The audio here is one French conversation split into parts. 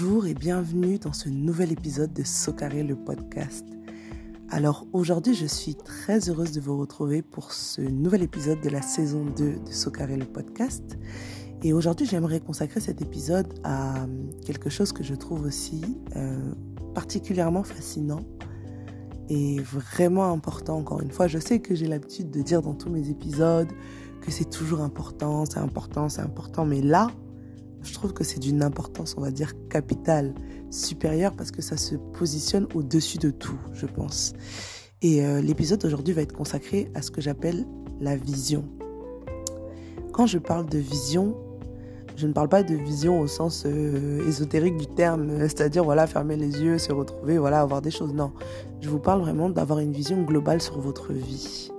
Bonjour et bienvenue dans ce nouvel épisode de Socaré le podcast. Alors aujourd'hui, je suis très heureuse de vous retrouver pour ce nouvel épisode de la saison 2 de Socaré le podcast. Et aujourd'hui, j'aimerais consacrer cet épisode à quelque chose que je trouve aussi euh, particulièrement fascinant et vraiment important. Encore une fois, je sais que j'ai l'habitude de dire dans tous mes épisodes que c'est toujours important, c'est important, c'est important, mais là, je trouve que c'est d'une importance, on va dire, capitale, supérieure, parce que ça se positionne au-dessus de tout, je pense. Et euh, l'épisode d'aujourd'hui va être consacré à ce que j'appelle la vision. Quand je parle de vision, je ne parle pas de vision au sens euh, ésotérique du terme, c'est-à-dire voilà fermer les yeux, se retrouver, voilà avoir des choses. Non, je vous parle vraiment d'avoir une vision globale sur votre vie,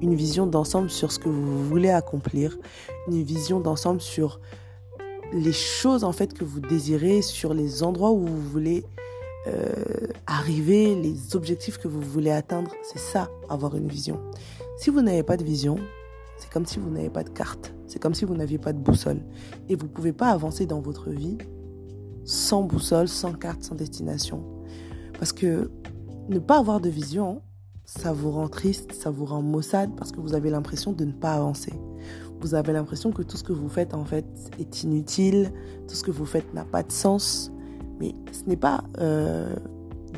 une vision d'ensemble sur ce que vous voulez accomplir, une vision d'ensemble sur les choses en fait que vous désirez, sur les endroits où vous voulez euh, arriver, les objectifs que vous voulez atteindre. C'est ça, avoir une vision. Si vous n'avez pas de vision, c'est comme si vous n'avez pas de carte. C'est comme si vous n'aviez pas de boussole. Et vous ne pouvez pas avancer dans votre vie sans boussole, sans carte, sans destination. Parce que ne pas avoir de vision, ça vous rend triste, ça vous rend maussade parce que vous avez l'impression de ne pas avancer vous avez l'impression que tout ce que vous faites en fait est inutile, tout ce que vous faites n'a pas de sens. Mais ce n'est pas euh,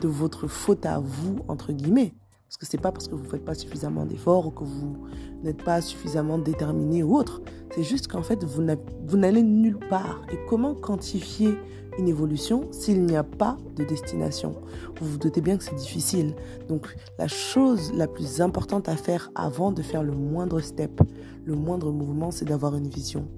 de votre faute à vous, entre guillemets. Parce que c'est pas parce que vous ne faites pas suffisamment d'efforts ou que vous n'êtes pas suffisamment déterminé ou autre. C'est juste qu'en fait, vous n'allez nulle part. Et comment quantifier une évolution s'il n'y a pas de destination? Vous vous doutez bien que c'est difficile. Donc la chose la plus importante à faire avant de faire le moindre step, le moindre mouvement, c'est d'avoir une vision.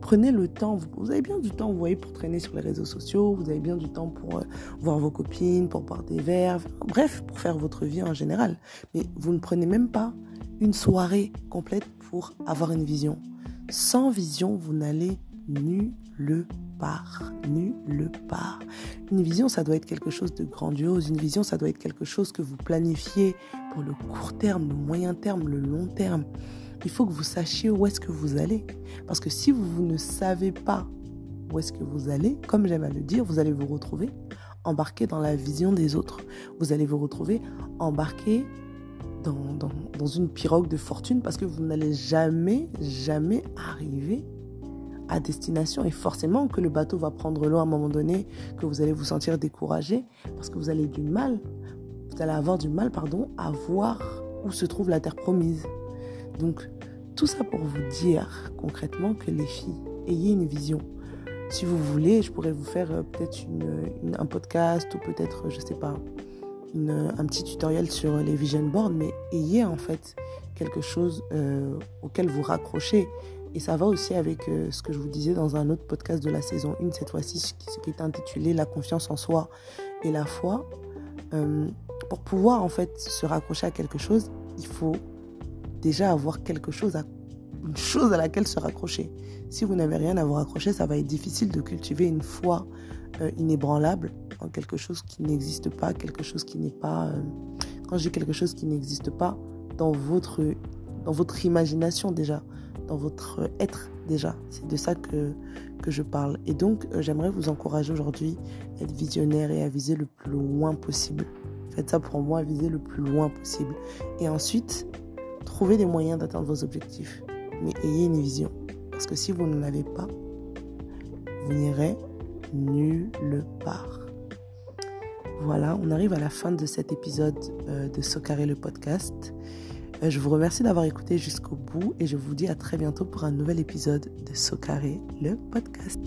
Prenez le temps, vous avez bien du temps, vous voyez, pour traîner sur les réseaux sociaux, vous avez bien du temps pour euh, voir vos copines, pour boire des verres, bref, pour faire votre vie en général. Mais vous ne prenez même pas une soirée complète pour avoir une vision. Sans vision, vous n'allez nulle part. Nulle part. Une vision, ça doit être quelque chose de grandiose. Une vision, ça doit être quelque chose que vous planifiez pour le court terme, le moyen terme, le long terme. Il faut que vous sachiez où est-ce que vous allez. Parce que si vous, ne savez pas où est-ce que vous allez, comme j'aime à le dire, vous allez vous retrouver embarqué dans la vision des autres. Vous allez vous retrouver embarqué dans, une pirogue de fortune parce que vous n'allez jamais, jamais arriver à destination et forcément que le bateau va prendre l'eau à un moment donné, que vous allez vous sentir découragé parce que vous allez du mal, vous allez avoir du mal, pardon, à voir où se trouve la terre promise. Donc, tout ça pour vous dire concrètement que les filles, ayez une vision. Si vous voulez, je pourrais vous faire euh, peut-être une, un podcast ou peut-être, je sais pas, une, un petit tutoriel sur les vision boards, mais ayez en fait quelque chose euh, auquel vous raccrochez et ça va aussi avec euh, ce que je vous disais dans un autre podcast de la saison 1, cette fois-ci, qui est intitulé La confiance en soi et la foi. Euh, pour pouvoir en fait se raccrocher à quelque chose, il faut déjà avoir quelque chose à, une chose à laquelle se raccrocher. Si vous n'avez rien à vous raccrocher, ça va être difficile de cultiver une foi euh, inébranlable en quelque chose qui n'existe pas, quelque chose qui n'est pas. quand je dis quelque chose qui n'existe pas, dans votre, dans votre imagination déjà dans votre être déjà. C'est de ça que, que je parle. Et donc, euh, j'aimerais vous encourager aujourd'hui à être visionnaire et à viser le plus loin possible. Faites ça pour moi, viser le plus loin possible. Et ensuite, trouvez des moyens d'atteindre vos objectifs. Mais ayez une vision. Parce que si vous n'en avez pas, vous n'irez nulle part. Voilà, on arrive à la fin de cet épisode euh, de Socaré le podcast. Euh, je vous remercie d'avoir écouté jusqu'au bout et je vous dis à très bientôt pour un nouvel épisode de Socaré, le podcast.